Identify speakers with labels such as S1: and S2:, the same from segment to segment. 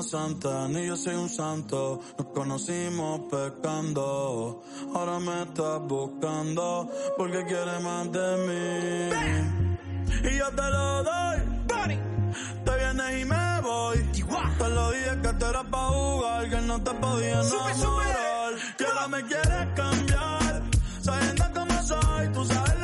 S1: una santa, ni yo soy un santo. Nos conocimos pecando. Ahora me estás buscando porque quieres más de mí. Y yo te lo doy. Te vienes y me voy. Te lo dije que te era pa' jugar, que no te podía enamorar. Que ahora me quieres cambiar. Sabiendo cómo soy, tú sabes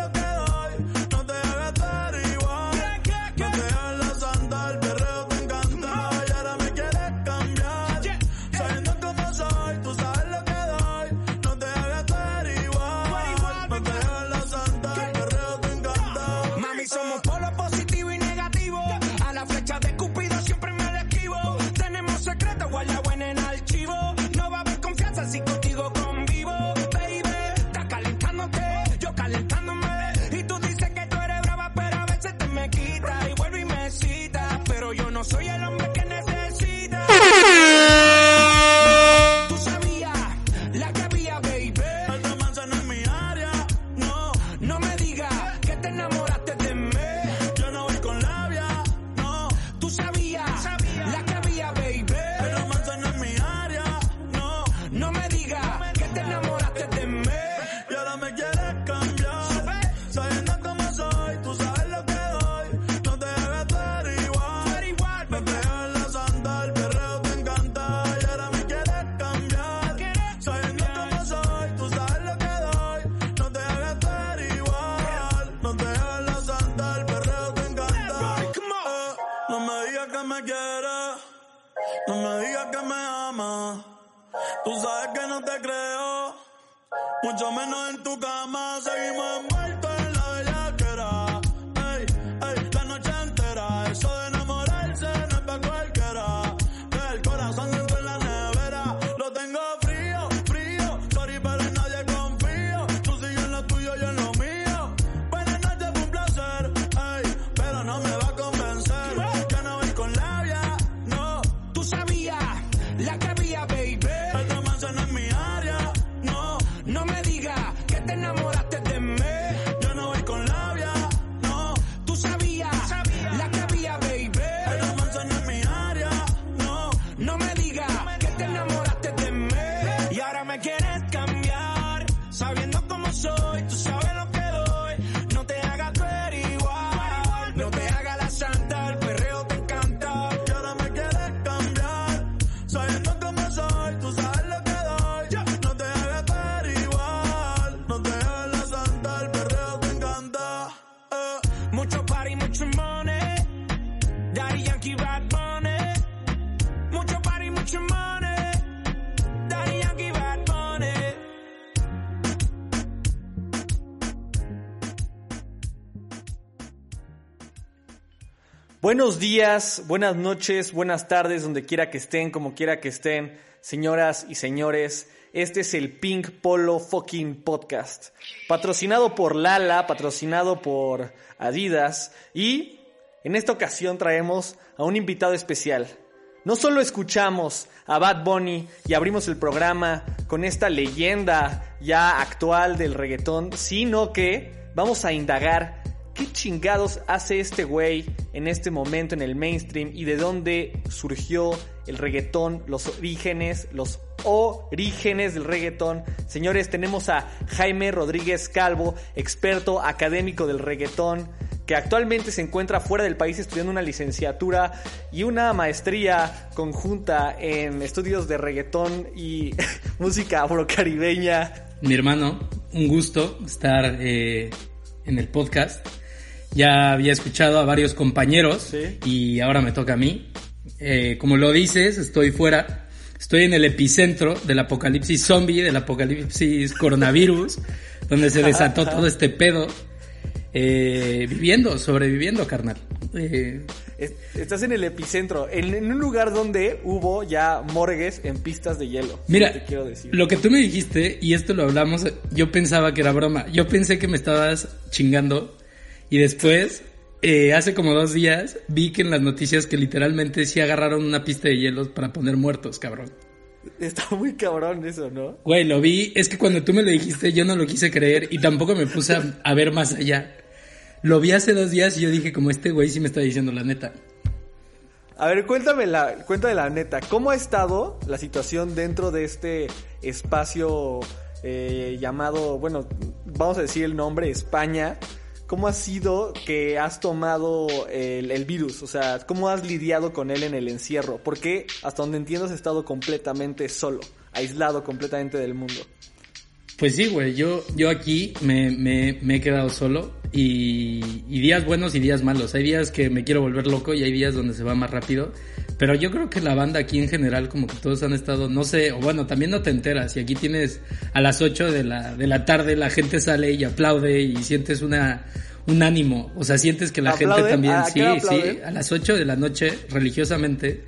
S2: Buenos días, buenas noches, buenas tardes, donde quiera que estén, como quiera que estén, señoras y señores. Este es el Pink Polo Fucking Podcast, patrocinado por Lala, patrocinado por Adidas y en esta ocasión traemos a un invitado especial. No solo escuchamos a Bad Bunny y abrimos el programa con esta leyenda ya actual del reggaetón, sino que vamos a indagar qué chingados hace este güey en este momento en el mainstream y de dónde surgió el reggaetón, los orígenes, los orígenes del reggaetón. Señores, tenemos a Jaime Rodríguez Calvo, experto académico del reggaetón, que actualmente se encuentra fuera del país estudiando una licenciatura y una maestría conjunta en estudios de reggaetón y música afrocaribeña.
S3: Mi hermano, un gusto estar eh, en el podcast. Ya había escuchado a varios compañeros
S2: Sí.
S3: y ahora me toca a mí. Eh, como lo dices, estoy fuera. Estoy en el epicentro del apocalipsis zombie, del apocalipsis coronavirus, donde se desató todo este pedo. Eh, viviendo, sobreviviendo, carnal. Eh,
S2: Es- Estás en el epicentro, en, en un lugar donde hubo ya morgues en pistas de hielo.
S3: Mira,
S2: te quiero decir.
S3: lo que tú me dijiste, y esto lo hablamos, yo pensaba que era broma. Yo pensé que me estabas chingando. Y después, eh, hace como dos días, vi que en las noticias que literalmente sí agarraron una pista de hielos para poner muertos, cabrón.
S2: Está muy cabrón eso, ¿no?
S3: Güey, lo vi. Es que cuando tú me lo dijiste, yo no lo quise creer y tampoco me puse a, a ver más allá. Lo vi hace dos días y yo dije, como este güey sí me está diciendo la neta.
S2: A ver, cuéntame la, cuéntame la neta, ¿cómo ha estado la situación dentro de este espacio eh, llamado, bueno, vamos a decir el nombre, España? ¿Cómo ha sido que has tomado el, el virus? O sea, ¿cómo has lidiado con él en el encierro? Porque hasta donde entiendo has estado completamente solo, aislado completamente del mundo.
S3: Pues sí, güey, yo, yo aquí me, me, me he quedado solo y, y días buenos y días malos. Hay días que me quiero volver loco y hay días donde se va más rápido. Pero yo creo que la banda aquí en general como que todos han estado, no sé, o bueno, también no te enteras. Y aquí tienes a las 8 de la, de la tarde la gente sale y aplaude y sientes una, un ánimo. O sea, sientes que la gente también,
S2: ¿A
S3: sí, sí, a las 8 de la noche religiosamente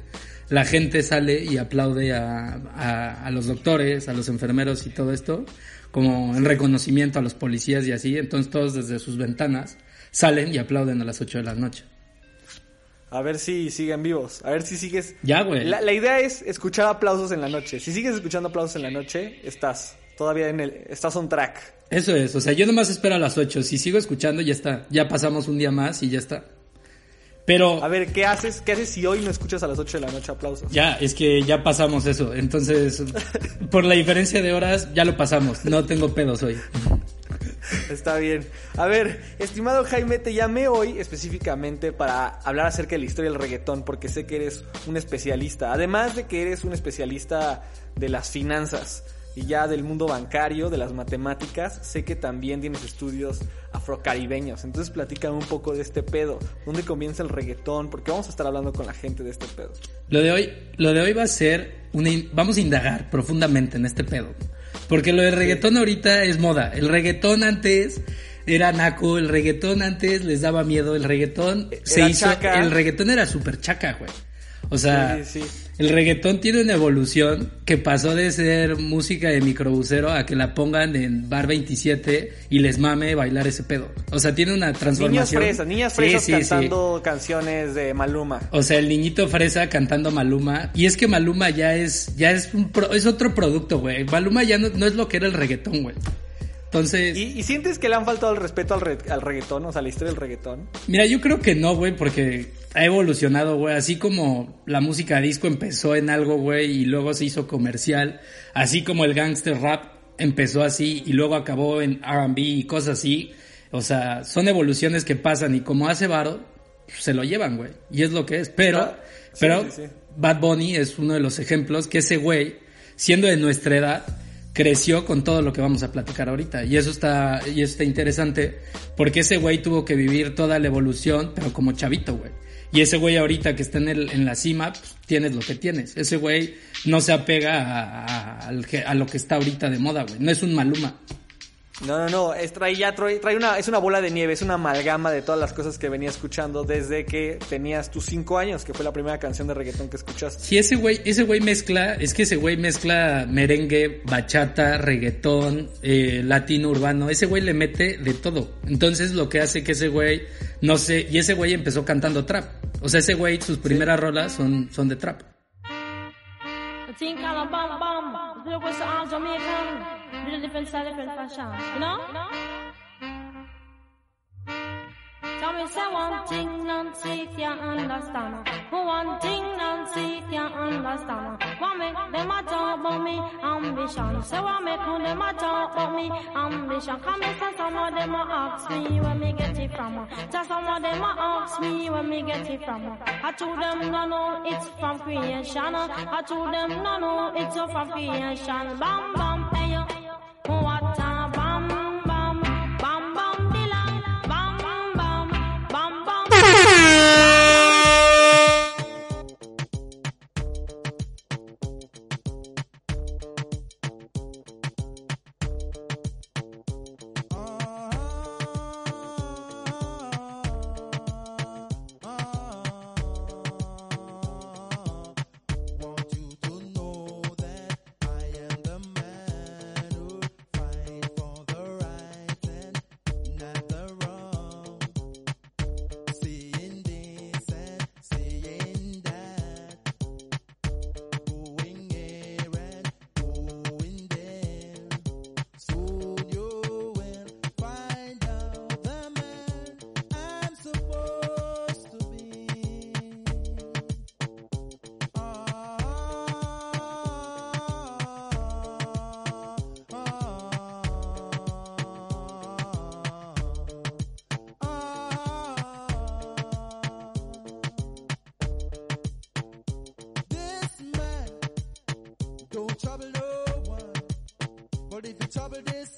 S3: la gente sale y aplaude a, a, a los doctores, a los enfermeros y todo esto, como en reconocimiento a los policías y así. Entonces todos desde sus ventanas salen y aplauden a las 8 de la noche.
S2: A ver si siguen vivos. A ver si sigues.
S3: Ya, güey.
S2: La, la idea es escuchar aplausos en la noche. Si sigues escuchando aplausos en la noche, estás todavía en el. Estás on track.
S3: Eso es, o sea, yo nomás espero a las 8. Si sigo escuchando, ya está. Ya pasamos un día más y ya está. Pero
S2: A ver, ¿qué haces? ¿Qué haces si hoy no escuchas a las 8 de la noche aplausos?
S3: ya, es que ya pasamos eso. Entonces, por la diferencia de horas, ya lo pasamos. No tengo pedos hoy.
S2: Está bien. A ver, estimado Jaime, te llamé hoy específicamente para hablar acerca de la historia del reggaetón, porque sé que eres un especialista. Además de que eres un especialista de las finanzas y ya del mundo bancario, de las matemáticas, sé que también tienes estudios afrocaribeños. Entonces, platícame un poco de este pedo. ¿Dónde comienza el reggaetón? Porque vamos a estar hablando con la gente de este pedo.
S3: Lo de hoy, lo de hoy va a ser una, vamos a indagar profundamente en este pedo. Porque lo del reggaetón ahorita es moda. El reggaetón antes era naco, el reggaetón antes les daba miedo, el reggaetón se
S2: Era
S3: hizo,
S2: chaca.
S3: el reggaetón era súper chaca, güey. O sea,
S2: Sí, sí.
S3: el reggaetón tiene una evolución que pasó de ser música de microbusero a que la pongan en bar 27 y les mame bailar ese pedo. O sea, tiene una
S2: Niños
S3: transformación.
S2: fresas, niñas fresas
S3: sí.
S2: cantando canciones de Maluma.
S3: O sea, el niñito fresa cantando Maluma. Y es que Maluma ya es, ya es un pro- es otro producto, güey. Maluma ya no, no es lo que era el reggaetón, güey. Entonces,
S2: ¿Y, y sientes que le han faltado el respeto al, re- al reggaetón? O sea, la historia del reggaetón.
S3: mira, yo creo que no, güey, porque ha evolucionado, güey. Así como la música disco empezó en algo, güey, y luego se hizo comercial. Así como el gangster rap empezó así y luego acabó en R&B y cosas así. O sea, son evoluciones que pasan y como hace varo, se lo llevan, güey. Y es lo que es. Pero,
S2: Ah, sí,
S3: pero
S2: sí, sí.
S3: Bad Bunny es uno de los ejemplos que ese güey, siendo de nuestra edad, creció con todo lo que vamos a platicar ahorita. Y eso está, y eso está interesante, porque ese güey tuvo que vivir toda la evolución, pero como chavito, güey. Y ese güey ahorita que está en, el, en la cima, pues, tienes lo que tienes. Ese güey no se apega a, a- a lo que está ahorita de moda, güey. No es un maluma.
S2: No, no, no, es, trae, ya trae, trae una, es una bola de nieve, es una amalgama de todas las cosas que venía escuchando desde que tenías tus cinco años, que fue la primera canción de reggaetón que escuchaste.
S3: Si ese güey, ese güey mezcla, es que ese güey mezcla merengue, bachata, reggaetón, eh, latino urbano, ese güey le mete de todo. Entonces lo que hace que ese güey, no sé, y ese güey empezó cantando trap. O sea, ese güey, sus primeras rolas son, son de trap.
S4: The different style, different fashion. You know? Tell me say one thing Nancy can't understand. One thing Nancy can't understand. What make them a talk about me ambition? Say what make them a talk about me ambition? Come and say some of them ask me where me get it from. Just some of them ask me where me get it from. I told them no no it's from creation. I told them no no it's from creation. Bam bam
S1: trouble no one. But if you trouble
S5: this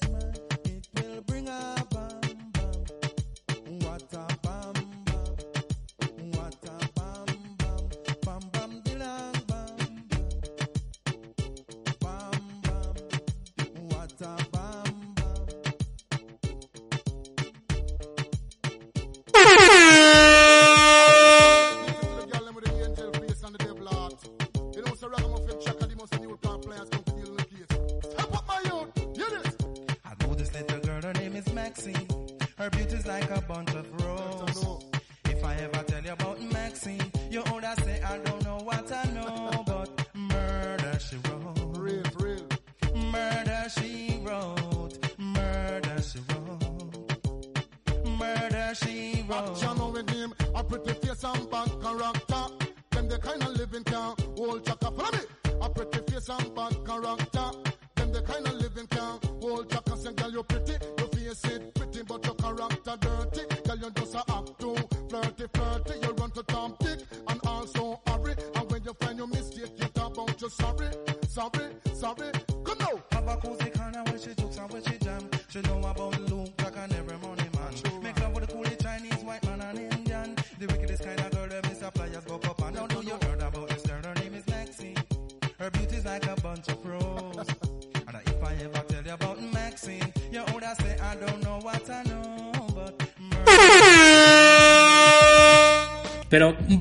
S5: living can hold chaka. Follow me. A pretty face and bad character. Them the kind of living can hold chaka. Say, girl, you pretty, your face it pretty, but your character dirty. Girl, you just a act too flirty, flirty. You run to Tom Dick and also hurry. And when you find your mistake, you talk about you sorry, sorry, sorry.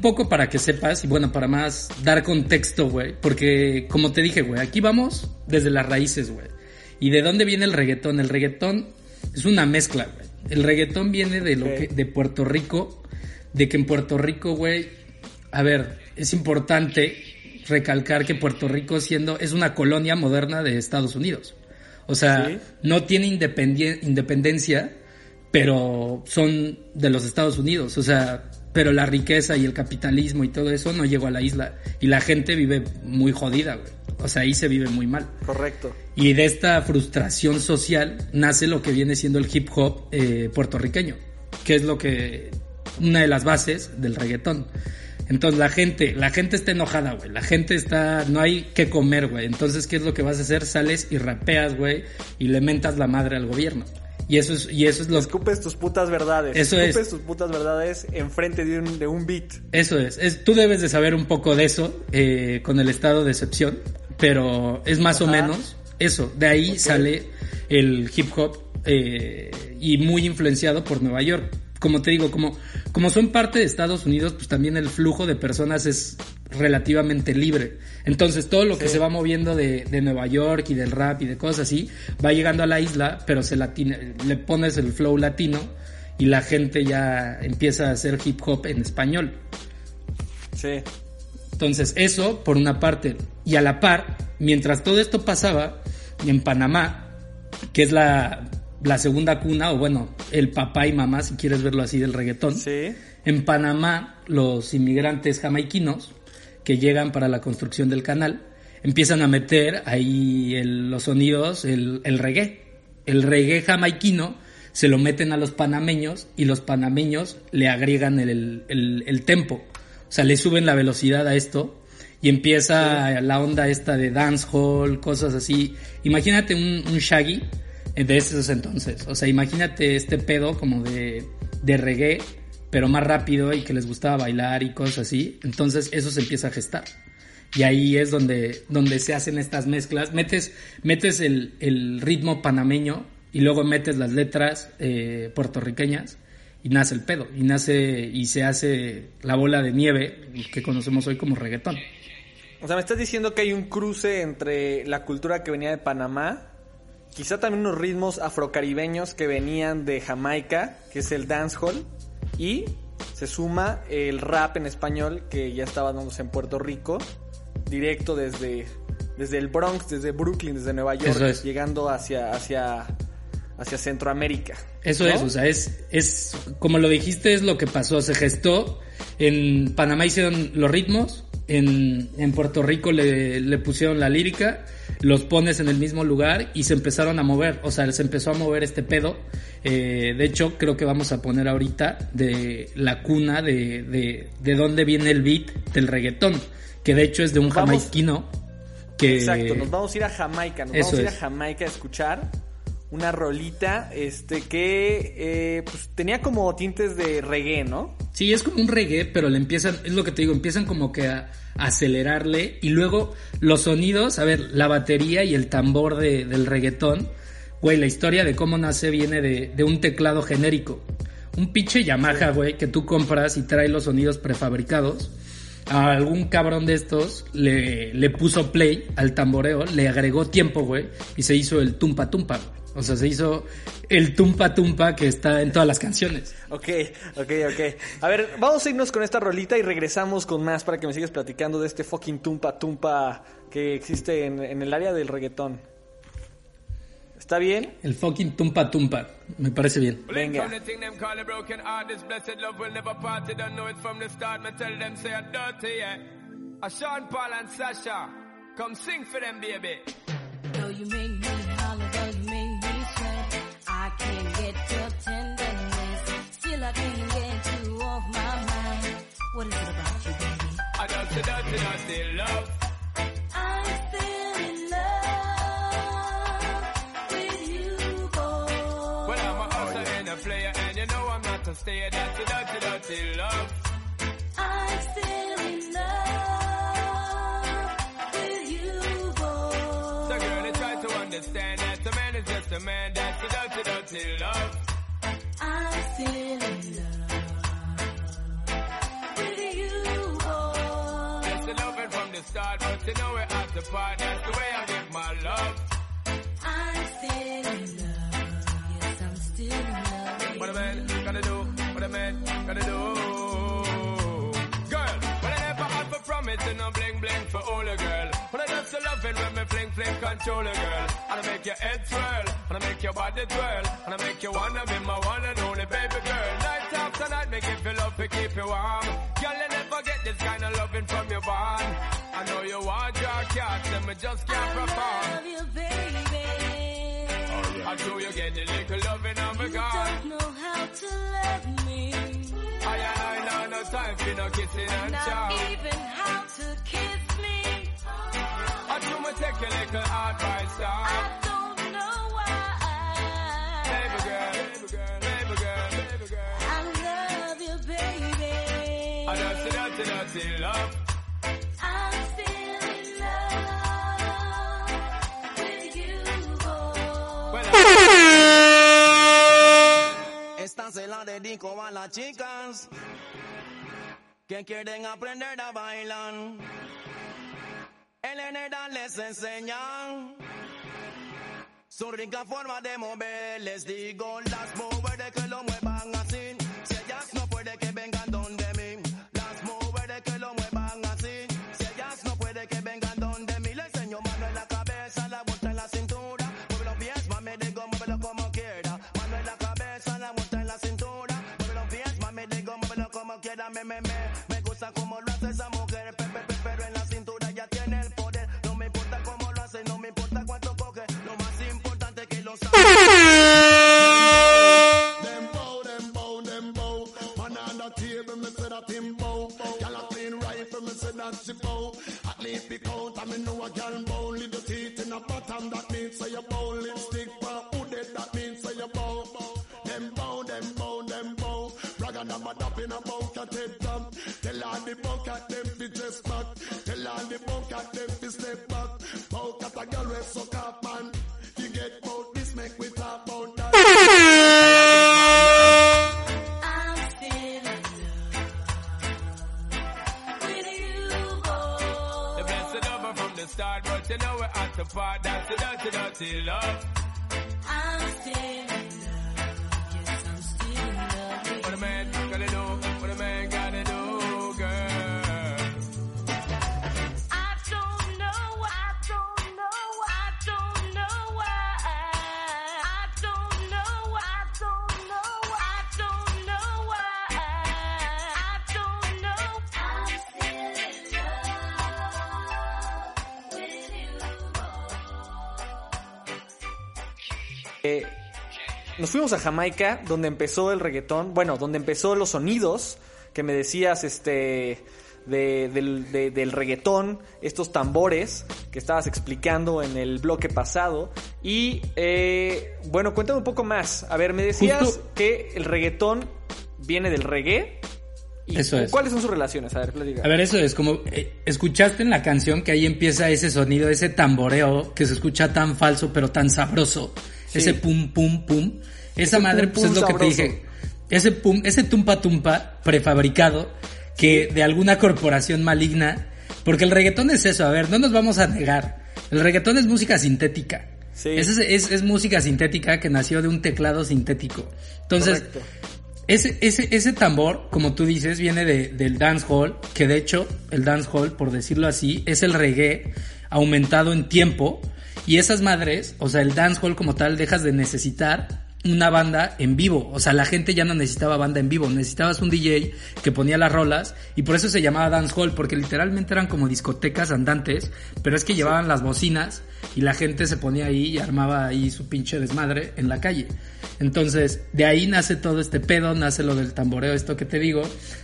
S3: Un poco para que sepas, y bueno, para más dar contexto, güey. Porque, como te dije, güey, aquí vamos desde las raíces, güey. ¿Y de dónde viene el reggaetón? El reggaetón es una mezcla, güey. El reggaetón viene de, lo que, de Puerto Rico. De que en Puerto Rico, güey, a ver, es importante recalcar que Puerto Rico siendo, es una colonia moderna de Estados Unidos. O sea,
S2: Sí.
S3: no tiene independencia, pero son de los Estados Unidos. O sea, pero la riqueza y el capitalismo y todo eso no llegó a la isla. Y la gente vive muy jodida, güey. O sea, ahí se vive muy mal.
S2: Correcto.
S3: Y de esta frustración social nace lo que viene siendo el hip hop eh, puertorriqueño, que es lo que una de las bases del reggaetón. Entonces la gente, la gente está enojada, güey. La gente está, no hay que comer, güey. Entonces, ¿qué es lo que vas a hacer? Sales y rapeas, güey, y le mentas la madre al gobierno. Y eso es, y eso es lo
S2: Escupes tus putas verdades.
S3: Eso es.
S2: Escupes tus putas verdades enfrente de un, de un beat.
S3: Eso es, es, tú debes de saber un poco de eso eh, con el estado de excepción, pero es más o menos eso. De ahí sale el hip hop eh, y muy influenciado por Nueva York. Como te digo, como, como son parte de Estados Unidos, pues también el flujo de personas es relativamente libre. Entonces todo lo que se va moviendo de, de Nueva York y del rap y de cosas así, va llegando a la isla, pero se latina, le pones el flow latino y la gente ya empieza a hacer hip hop en español.
S2: Sí.
S3: Entonces, eso por una parte. Y a la par, mientras todo esto pasaba, en Panamá, que es la, la segunda cuna, o bueno, el papá y mamá, si quieres verlo así, del reggaetón.
S2: Sí.
S3: En Panamá, los inmigrantes jamaiquinos que llegan para la construcción del canal empiezan a meter ahí el- los sonidos, el, el reggae. El reggae jamaiquino se lo meten a los panameños y los panameños le agregan el, el- el tempo. O sea, le suben la velocidad a esto y empieza la onda esta de dancehall, cosas así. Imagínate un, un shaggy de esos entonces. O sea, imagínate este pedo como de, de reggae, pero más rápido y que les gustaba bailar y cosas así. Entonces eso se empieza a gestar. Y ahí es donde, donde se hacen estas mezclas. Metes, metes el, el ritmo panameño y luego metes las letras eh, puertorriqueñas y nace el pedo. Y nace y se hace la bola de nieve que conocemos hoy como reggaetón.
S2: O sea, me estás diciendo que hay un cruce entre la cultura que venía de Panamá, quizá también unos ritmos afrocaribeños que venían de Jamaica, que es el dancehall, y se suma el rap en español que ya estaba dándose en Puerto Rico, directo desde, desde el Bronx, desde Brooklyn, desde Nueva York,
S3: es.
S2: llegando hacia, hacia, hacia Centroamérica.
S3: Eso
S2: ¿no?
S3: es, o sea, es, es, como lo dijiste, es lo que pasó, se gestó. En Panamá hicieron los ritmos, en, en Puerto Rico le, le pusieron la lírica, los pones en el mismo lugar y se empezaron a mover, o sea, se empezó a mover este pedo. Eh, de hecho, creo que vamos a poner ahorita de la cuna de, de, de dónde viene el beat del reggaetón, que de hecho es de un
S2: Vamos.
S3: jamaiquino que...
S2: Exacto, nos vamos a ir a Jamaica, nos vamos a ir a. Jamaica a escuchar una rolita este que eh, pues, tenía como tintes de reggae, ¿no?
S3: Sí, es como un reggae, pero le empiezan, es lo que te digo, empiezan como que a, a acelerarle y luego los sonidos, a ver, la batería y el tambor de- del reggaetón, güey, la historia de cómo nace viene de, de un teclado genérico. Un pinche Yamaha, güey, que tú compras y trae los sonidos prefabricados. A algún cabrón de estos le, le puso play al tamboreo, le agregó tiempo, güey, y se hizo el tumpa tumpa. güey. O sea, se hizo el tumpa tumpa que está en todas las canciones.
S2: Ok, ok, ok. A ver, vamos a irnos con esta rolita y regresamos con más para que me sigas platicando de este fucking tumpa tumpa que existe en, en el área del reggaetón. ¿Está bien?
S3: El fucking tumpa tumpa. Me parece bien.
S2: Venga.
S6: From dirty, dirty, dirty love.
S4: I'm still in love with you, boy.
S6: Well, I'm a hustler and a player, and you know I'm not a stayer. That's a dirty, dirty love.
S4: I'm still in love with you, boy.
S6: So, girl, you try to understand that a man is just a man. That's a dirty, dirty love.
S4: I'm still in love
S6: the start, but you know we're at the part. That's the way I give my love.
S4: I'm still in love. Yes, I'm still in love.
S6: What a man gotta do, what a man gotta do. Promise and no bling bling for all a girl. But I just love it when me fling fling control a girl. And I make your head swirl, and I make your body twirl, and I make you wanna be my one and only baby girl. Night after night, make you feel love to keep you warm. Girl, you never get this kind of loving from your bond. I know you want your cat, and me just can't perform.
S4: I love you, baby.
S6: Oh, I know you get a little loving on my
S4: You
S6: God.
S4: don't know how to love me.
S6: No time for no kissing and
S4: Not
S6: chow.
S4: even how to kiss me.
S6: I do me take a little advice,
S4: I
S6: dog.
S4: don't know why.
S6: Baby girl, baby girl, baby girl, baby girl.
S4: I love you, baby.
S6: I just a dirty, dirty love.
S4: I'm still in love with you, boy.
S6: Well,
S7: Esta se la dedico a las chicas que quieren aprender a bailar. El Eneda les enseña su rica forma de mover. Les digo las mujeres que lo muevan así. Si ellas no pueden que vengan donde mí. Las mujeres que lo muevan así. Si ellas no pueden que vengan donde mí. Le enseño mano en la cabeza, la vuelta en la cintura. Mueve los pies, mami, digo, muévelo como quiera. Mano en la cabeza, la vuelta en la cintura. Mueve los pies, mami, digo, muévelo como quiera. Me, me, me,
S2: Eh, nos fuimos a Jamaica, donde empezó el reggaetón, bueno, donde empezó los sonidos que me decías, este, de- del, de- del reggaetón, estos tambores, que estabas explicando en el bloque pasado. Y eh, bueno, cuéntame un poco más. A ver, me decías
S3: Justo-
S2: que el reggaetón viene del reggae. ¿Y
S3: Eso es.
S2: ¿Cuáles son sus relaciones? A ver, platica.
S3: A ver, eso es como, eh, escuchaste en la canción que ahí empieza ese sonido, ese tamboreo que se escucha tan falso pero tan sabroso. Ese pum, pum, pum. Esa
S2: Ese
S3: madre,
S2: pum,
S3: pues es lo que te dije. Ese pum, ese tumpa tumpa prefabricado que de alguna corporación maligna, porque el reggaetón es eso, a ver, no nos vamos a negar. El reggaetón es música sintética.
S2: Sí.
S3: Es, es, es música sintética que nació de un teclado sintético. Entonces, ese, ese, ese tambor, como tú dices, viene de, del dancehall, que de hecho el dancehall, por decirlo así, es el reggae aumentado en tiempo. Y esas madres, o sea, el dancehall como tal, dejas de necesitar una banda en vivo. O sea, la gente ya no necesitaba banda en vivo, necesitabas un DJ que ponía las rolas y por eso se llamaba dancehall, porque literalmente eran como discotecas andantes, pero es que llevaban las bocinas y la gente se ponía ahí y armaba ahí su pinche desmadre en la calle. Entonces, de ahí nace todo este pedo, nace lo del tamboreo, esto que te digo.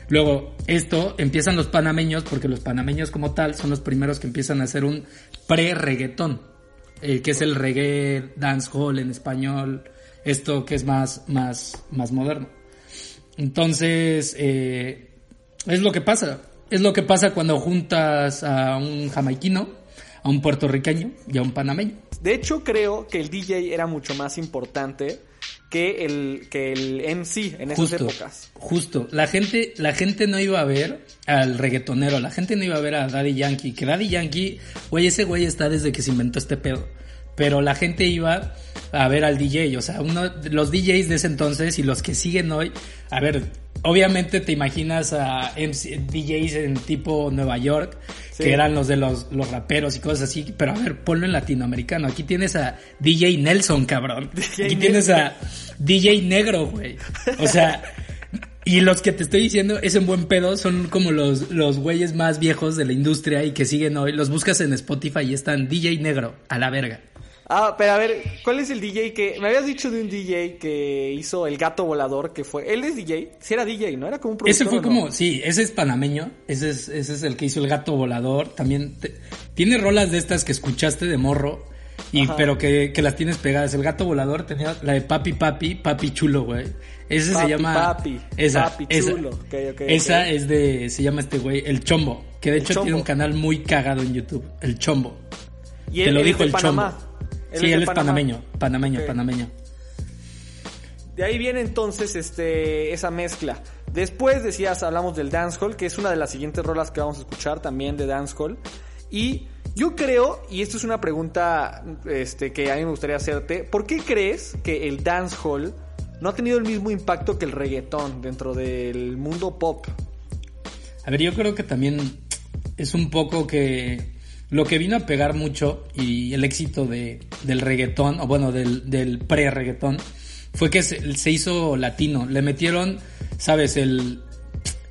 S3: Luego, esto empiezan los panameños, porque los panameños como tal son los primeros que empiezan a hacer un pre-reggaetón, eh, que es el reggae dancehall en español, esto que es más, más, más moderno. Entonces, eh, es lo que pasa. Es lo que pasa cuando juntas a un jamaiquino, a un puertorriqueño y a un panameño.
S2: De hecho, creo que el DJ era mucho más importante que el, que el MC en esas
S3: Justo,
S2: épocas.
S3: justo. La gente, la gente no iba a ver al reggaetonero, la gente no iba a ver a Daddy Yankee. Que Daddy Yankee, güey, ese güey está desde que se inventó este pedo. Pero la gente iba a ver al DJ, o sea, uno, los DJs de ese entonces y los que siguen hoy, a ver, obviamente te imaginas a MC DJs en tipo Nueva York,
S2: Sí.
S3: que eran los de los, los raperos y cosas así, pero a ver, ponlo en latinoamericano. Aquí tienes a DJ Nelson, cabrón.
S2: DJ
S3: Aquí tienes a DJ Negro, güey. O sea, y los que te estoy diciendo es en buen pedo, son como los, los güeyes más viejos de la industria y que siguen hoy. Los buscas en Spotify y están DJ Negro, a la verga.
S2: Ah, pero a ver, ¿cuál es el DJ que... Me habías dicho de un DJ que hizo El Gato Volador, que fue... Él es DJ, sí era DJ, ¿no? Era como un productor.
S3: Ese fue como, sí, ese es panameño, ese es, ese es el que hizo el gato volador, también te- tiene rolas de estas que escuchaste de morro, y
S2: Ajá.
S3: pero que, que las tienes pegadas. El gato volador tenía la de papi papi, papi chulo, güey. Ese se llama
S2: papi,
S3: esa,
S2: papi
S3: esa,
S2: chulo.
S3: Esa
S2: ok.
S3: es de, se llama este güey, el chombo, que de
S2: El
S3: hecho
S2: Chombo.
S3: tiene un canal muy cagado en YouTube, el chombo.
S2: Y
S3: Te
S2: él,
S3: lo dijo el
S2: Panamá.
S3: chombo.
S2: Él
S3: sí,
S2: es
S3: él es
S2: Panamá.
S3: panameño, panameño, panameño.
S2: De ahí viene entonces este esa mezcla. Después decías, hablamos del dancehall, que es una de las siguientes rolas que vamos a escuchar también de dancehall. Y yo creo, y esto es una pregunta este, que a mí me gustaría hacerte, ¿por qué crees que el dancehall no ha tenido el mismo impacto que el reggaetón dentro del mundo pop?
S3: A ver, yo creo que también es un poco que lo que vino a pegar mucho y el éxito de, del reggaetón, o bueno, del, del pre-reggaetón, fue que se, se hizo latino. Le metieron, sabes, el,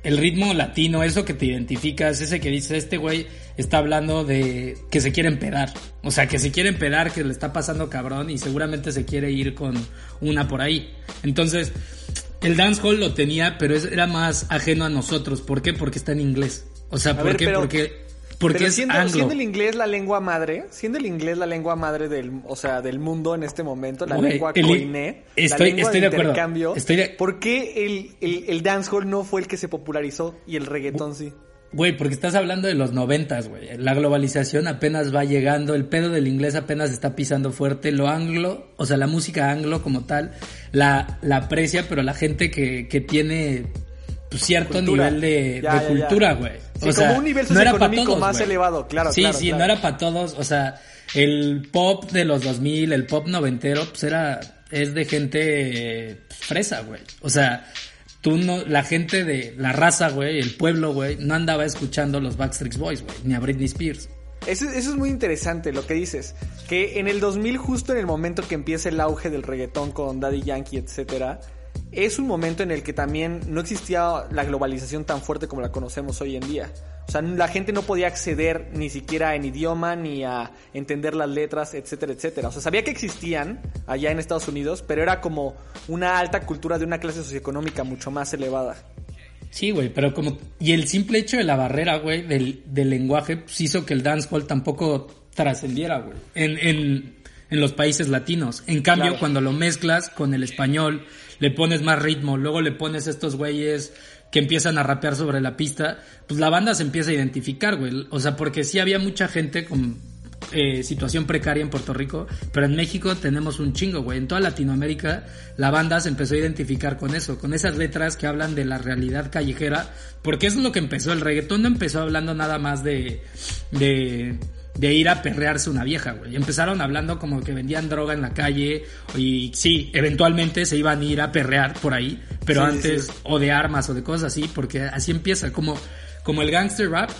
S3: el ritmo latino, eso que te identificas, ese que dice, este güey está hablando de que se quiere empedar. O sea, que se quiere empedar, que le está pasando cabrón y seguramente se quiere ir con una por ahí. Entonces, el dancehall lo tenía, pero era más ajeno a nosotros. ¿Por qué? Porque está en inglés. O sea, ¿por
S2: ver,
S3: qué?
S2: pero-
S3: porque porque
S2: Pero
S3: es
S2: siendo,
S3: anglo.
S2: siendo el inglés la lengua madre, siendo el inglés la lengua madre del, o sea, del mundo en este momento, la lengua
S3: el-
S2: coiné,
S3: estoy-
S2: la lengua
S3: estoy de acuerdo.
S2: intercambio,
S3: Estoy de-
S2: ¿por qué el, el, el dancehall no fue el que se popularizó y el reggaetón sí?
S3: Güey, porque estás hablando de los noventas, güey. La globalización apenas va llegando, el pedo del inglés apenas está pisando fuerte. Lo anglo, o sea, la música anglo como tal, la, la aprecia, pero la gente que, que tiene cierto
S2: Cultura.
S3: nivel de,
S2: Ya,
S3: de
S2: ya, ya.
S3: cultura, güey.
S2: Sí, como un nivel
S3: no era todos,
S2: más elevado, claro,
S3: Sí,
S2: claro,
S3: sí,
S2: claro.
S3: no era para todos, o sea, el pop de los 2000, el pop noventero, pues era, es de gente eh, fresa, güey. O sea, tú no, la gente de la raza, güey, el pueblo, güey, no andaba escuchando los Backstreet Boys, güey, ni a Britney Spears.
S2: Eso, eso es muy interesante lo que dices, que en el 2000 justo en el momento que empieza el auge del reggaetón con Daddy Yankee, etcétera, es un momento en el que también no existía la globalización tan fuerte como la conocemos hoy en día. O sea, la gente no podía acceder ni siquiera en idioma ni a entender las letras, etcétera, etcétera. O sea, sabía que existían allá en Estados Unidos, pero era como una alta cultura de una clase socioeconómica mucho más elevada.
S3: Sí, güey, pero como... Y el simple hecho de la barrera, güey, del, del lenguaje, pues hizo que el dancehall tampoco trascendiera, güey. En, en, en los países latinos. En cambio,
S8: Claro.
S3: cuando lo mezclas con el español, le pones más ritmo, luego le pones estos güeyes que empiezan a rapear sobre la pista, pues la banda se empieza a identificar, güey. O sea, porque sí había mucha gente con eh, situación precaria en Puerto Rico, pero en México tenemos un chingo, güey. En toda Latinoamérica la banda se empezó a identificar con eso, con esas letras que hablan de la realidad callejera, porque eso es lo que empezó. El reggaetón no empezó hablando nada más de, de, de ir a perrearse una vieja, güey. Empezaron hablando como que vendían droga en la calle y sí, eventualmente se iban a ir a perrear por ahí, pero
S8: Sí,
S3: antes
S8: sí.
S3: o de armas o de cosas así, porque así empieza, como, como el gangster rap,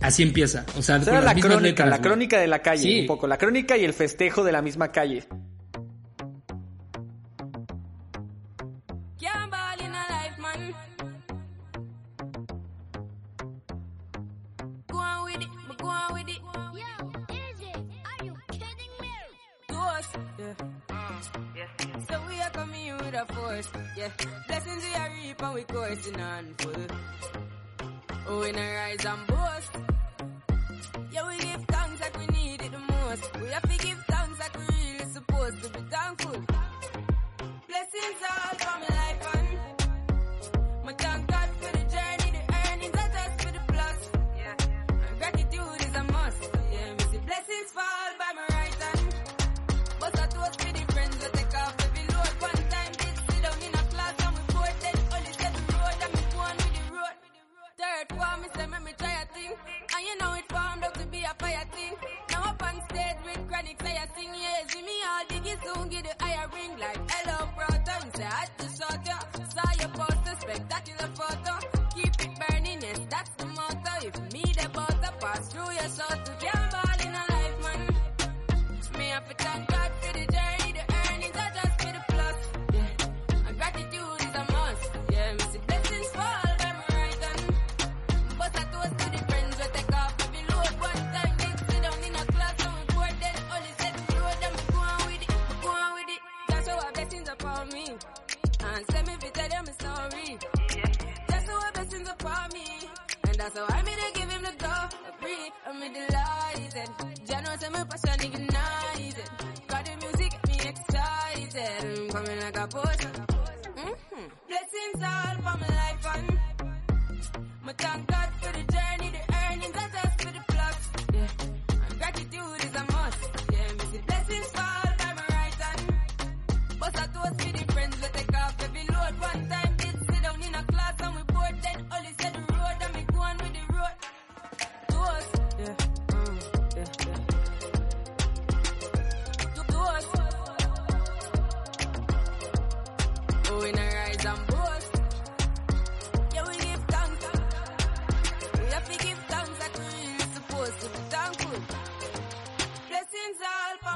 S3: así empieza. O sea, las
S8: la crónica,
S3: letras,
S8: la
S3: güey.
S8: crónica de la calle,
S3: Sí.
S8: un poco. La crónica y el festejo de la misma calle.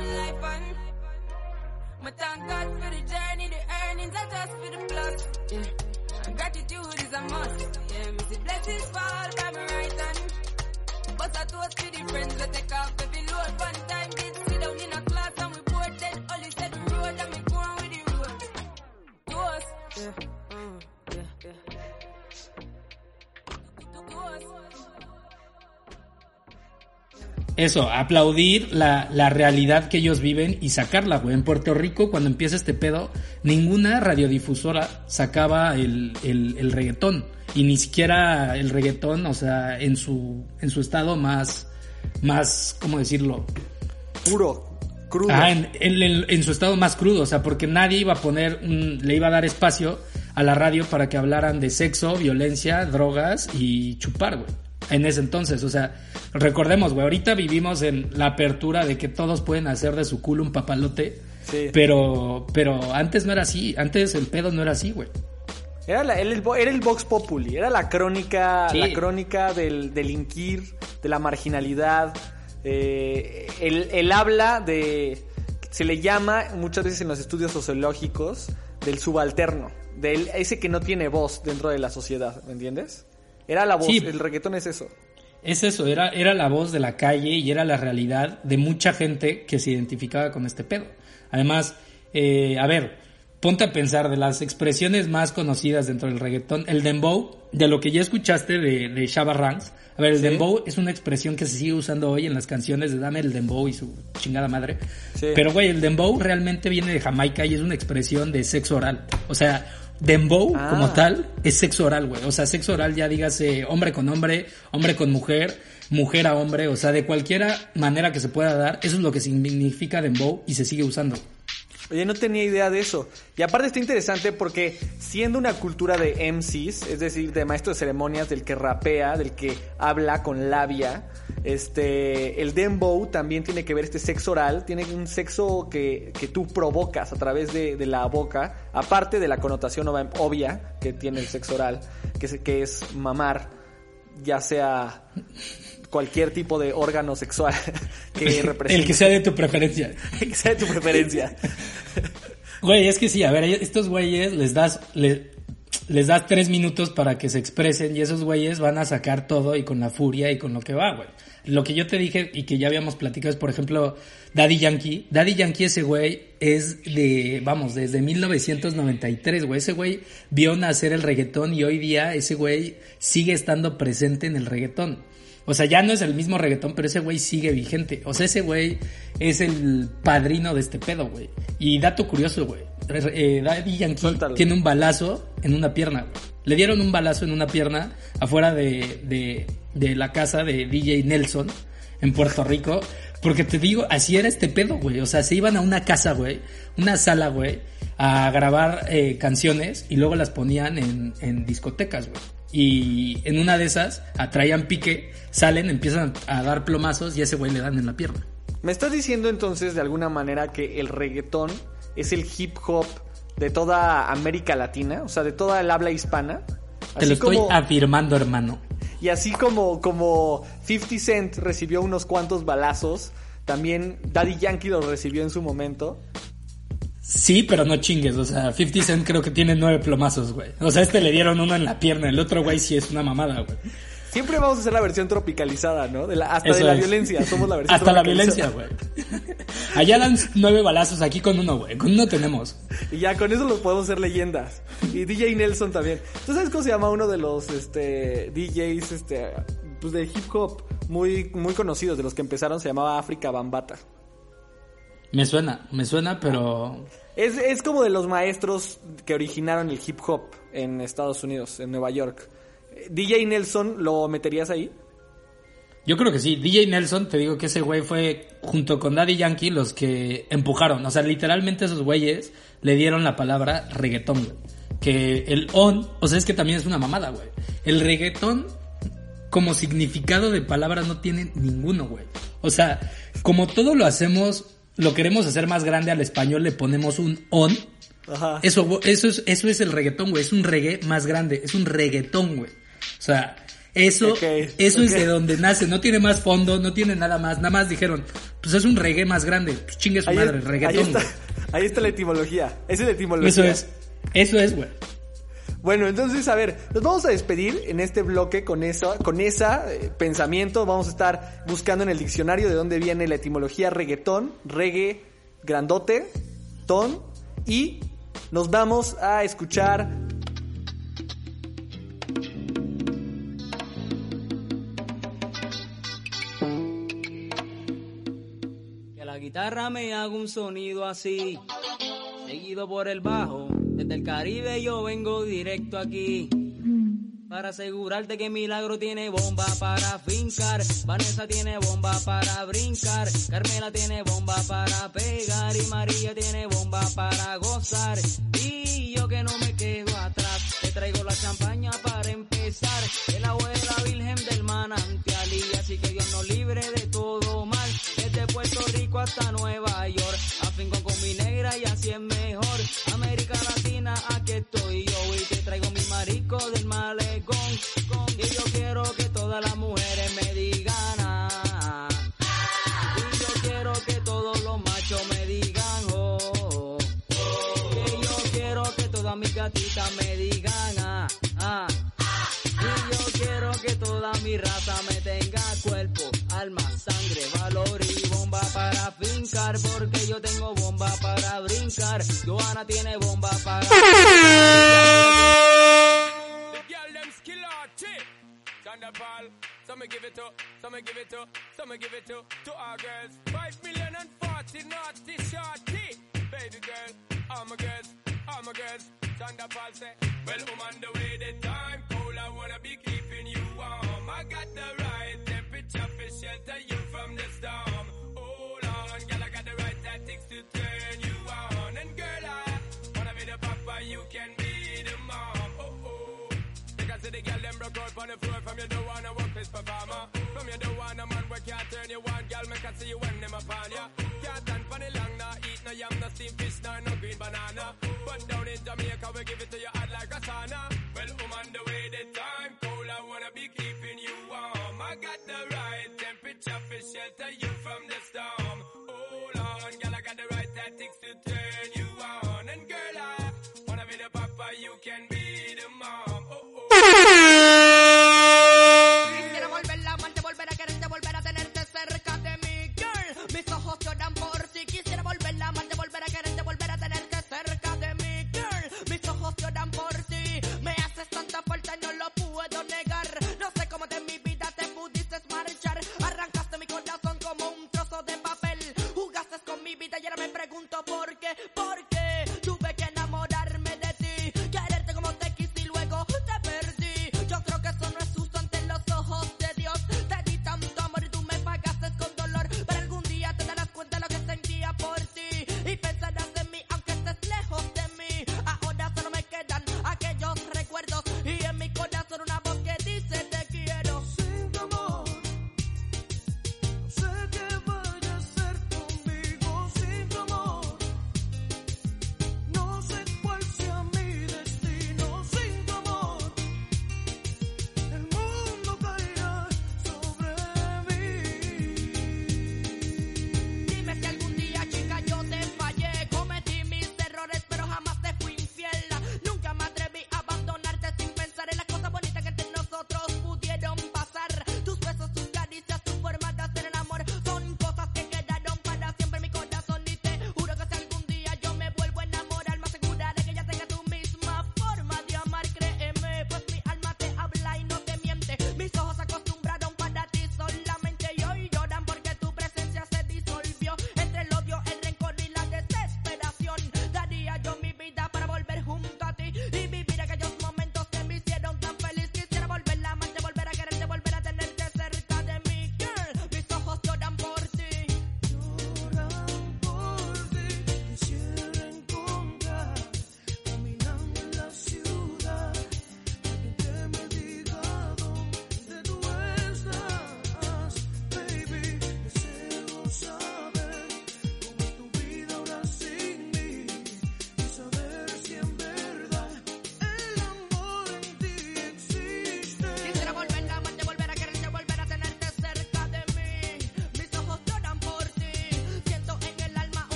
S9: My life and my thank God for the journey, the earnings are just for the plus. Yeah. Gratitude is a must. Yeah, me see blessings fall by my right hand. But I toast to the friends we take off every load. One time did sit down
S3: Eso, aplaudir la, la realidad que ellos viven y sacarla, güey. En Puerto Rico, cuando empieza este pedo, ninguna radiodifusora sacaba el, el, el reggaetón. Y ni siquiera el reggaetón, o sea, en su, en su estado más, más, ¿cómo decirlo?
S8: Puro, crudo.
S3: Ah, en, en- en- en su estado más crudo, o sea, porque nadie iba a poner, un- le iba a dar espacio a la radio para que hablaran de sexo, violencia, drogas y chupar, güey. En ese entonces, o sea, recordemos, güey, ahorita vivimos en la apertura de que todos pueden hacer de su culo un papalote,
S8: Sí.
S3: pero, pero antes no era así, antes el pedo no era así, güey.
S8: Era, la- era el, era el Vox Populi, era la crónica,
S3: Sí.
S8: la crónica del delinquir, de la marginalidad. eh, el, el habla de. Se le llama muchas veces en los estudios sociológicos del subalterno, del ese que no tiene voz dentro de la sociedad, ¿me entiendes? Era la voz,
S3: Sí.
S8: el reggaetón es eso.
S3: Es eso, era, era la voz de la calle y era la realidad de mucha gente que se identificaba con este pedo. Además, eh, a ver, ponte a pensar de las expresiones más conocidas dentro del reggaetón, el dembow, de lo que ya escuchaste de, de Shabba Ranks. A ver, el
S2: Sí.
S3: dembow es una expresión que se sigue usando hoy en las canciones de Dame el dembow y su chingada madre.
S2: Sí.
S3: Pero, güey, el dembow realmente viene de Jamaica y es una expresión de sexo oral. O sea, dembow
S2: Ah.
S3: como tal es sexo oral, güey. O sea, sexo oral ya dígase hombre con hombre, hombre con mujer, mujer a hombre, o sea, de cualquiera manera que se pueda dar, eso es lo que significa dembow y se sigue usando.
S2: Oye, no tenía idea de eso. Y aparte está interesante porque siendo una cultura de MCs, es decir, de maestro de ceremonias, del que rapea, del que habla con labia, este, el dembow también tiene que ver este sexo oral, tiene un sexo que, que tú provocas a través de, de la boca, aparte de la connotación ob- obvia que tiene el sexo oral, que es, que es mamar, ya sea cualquier tipo de órgano sexual que represente.
S3: El que sea de tu preferencia.
S2: que sea de tu preferencia.
S3: Güey, es que sí, a ver, estos güeyes les das, le- les das tres minutos para que se expresen y esos güeyes van a sacar todo y con la furia y con lo que va, güey. Lo que yo te dije y que ya habíamos platicado es, por ejemplo, Daddy Yankee. Daddy Yankee, ese güey, es de, vamos, desde 1993, güey. Ese güey vio nacer el reggaetón y hoy día ese güey sigue estando presente en el reggaetón. O sea, ya no es el mismo reggaetón, pero ese güey sigue vigente. O sea, ese güey es el padrino de este pedo, güey. Y dato curioso, güey. Eh, Daddy Yankee
S2: Suéltalo.
S3: tiene un balazo en una pierna, güey. Le dieron un balazo en una pierna afuera de, de, de la casa de DJ Nelson en Puerto Rico. Porque te digo, así era este pedo, güey. O sea, se iban a una casa, güey, una sala, güey, a grabar eh, canciones y luego las ponían en, en discotecas, güey. Y en una de esas atraían pique, salen, empiezan a dar plomazos y a ese güey le dan en la pierna.
S2: Me estás diciendo entonces de alguna manera que el reggaetón es el hip hop de toda América Latina, o sea, de toda el habla hispana.
S3: Te lo estoy
S2: como-
S3: afirmando, hermano.
S2: Y así como, como 50 Cent recibió unos cuantos balazos, también Daddy Yankee los recibió en su momento.
S3: Sí, pero no chingues, o sea, 50 Cent creo que tiene nueve plomazos, güey. O sea, este le dieron uno en la pierna, el otro güey sí es una mamada, güey.
S2: Siempre vamos a hacer la versión tropicalizada, ¿no? De la- hasta
S3: Eso
S2: de la
S3: es.
S2: violencia, somos la versión
S3: Hasta la violencia, güey. Allá dan nueve balazos, aquí con uno, güey. Con uno tenemos.
S2: Y ya con eso los podemos hacer leyendas. Y DJ Nelson también. ¿Tú sabes cómo se llama uno de los este, DJs este, pues de hip hop muy, muy conocidos, de los que empezaron? Se llamaba África Bambata.
S3: Me suena, me suena, pero...
S2: Es, es como de los maestros que originaron el hip hop en Estados Unidos, en Nueva York. DJ Nelson, ¿lo meterías ahí?
S3: Yo creo que sí. DJ Nelson, te digo que ese güey fue junto con Daddy Yankee los que empujaron. O sea, literalmente esos güeyes le dieron la palabra reggaetón, güey. Que el on, o sea, es que también es una mamada, güey. El reggaetón como significado de palabra no tiene ninguno, güey. O sea, como todo lo hacemos, lo queremos hacer más grande al español, le ponemos un on.
S2: Ajá.
S3: Eso, eso, es, eso es el reggaetón, güey. Es un reggae más grande. Es un reggaetón, güey. O sea, eso, eso es de donde nace. No tiene más fondo, no tiene nada más. Nada más dijeron, pues es un reggae más grande. Pues chingue su
S2: Ahí,
S3: madre,
S2: es- ahí
S3: reggaetón.
S2: está, ahí está la etimología. Esa es la etimología.
S3: Eso es. Eso es, güey.
S2: Bueno, entonces, a ver, nos vamos a despedir en este bloque con eso, con esa eh, pensamiento. Vamos a estar buscando en el diccionario de dónde viene la etimología reggaetón, reggae, grandote, ton, y nos vamos a escuchar
S10: Que la guitarra me haga un sonido así, seguido por el bajo. Desde el Caribe yo vengo directo aquí. Para asegurarte que Milagro tiene bomba para fincar, Vanessa tiene bomba para brincar, Carmela tiene bomba para pegar y María tiene bomba para gozar. Y yo que no me quedo atrás, te traigo la champaña para empezar, el agua de la Virgen del malecón, y yo quiero que todas las mujeres me digan ah, y yo quiero que todos los machos me digan oh, que yo quiero que todas mis gatitas me digan ah, y yo quiero que toda mi raza me tenga cuerpo, alma, sangre, valor y bomba para fincar, porque yo tengo bomba para brincar. Johanna tiene bomba para.
S6: Thunderball. Some give it to, some give it to, some give it to, to our girls. Five million and forty naughty shorty. Baby girl, all my girls, all my girls. Thunderball say, well, I'm on the way, the time cold. I wanna be keeping you warm. I got the right temperature for shelter you from the storm. Hold on, girl, I got the right tactics to turn you on the floor from you don't wanna work this performer. From you don't wanna man where can't turn you on, girl, make I see you when them upon ya. Can't stand for the long, nah, eat no yam, no steamed fish, nah, no green banana. But down in Jamaica, we give it to you hot like a sauna. Well, I'm on the way, the time cold, I wanna be keeping you warm. I got the right temperature for shelter you from the storm. Hold on, girl, I got the right tactics to turn you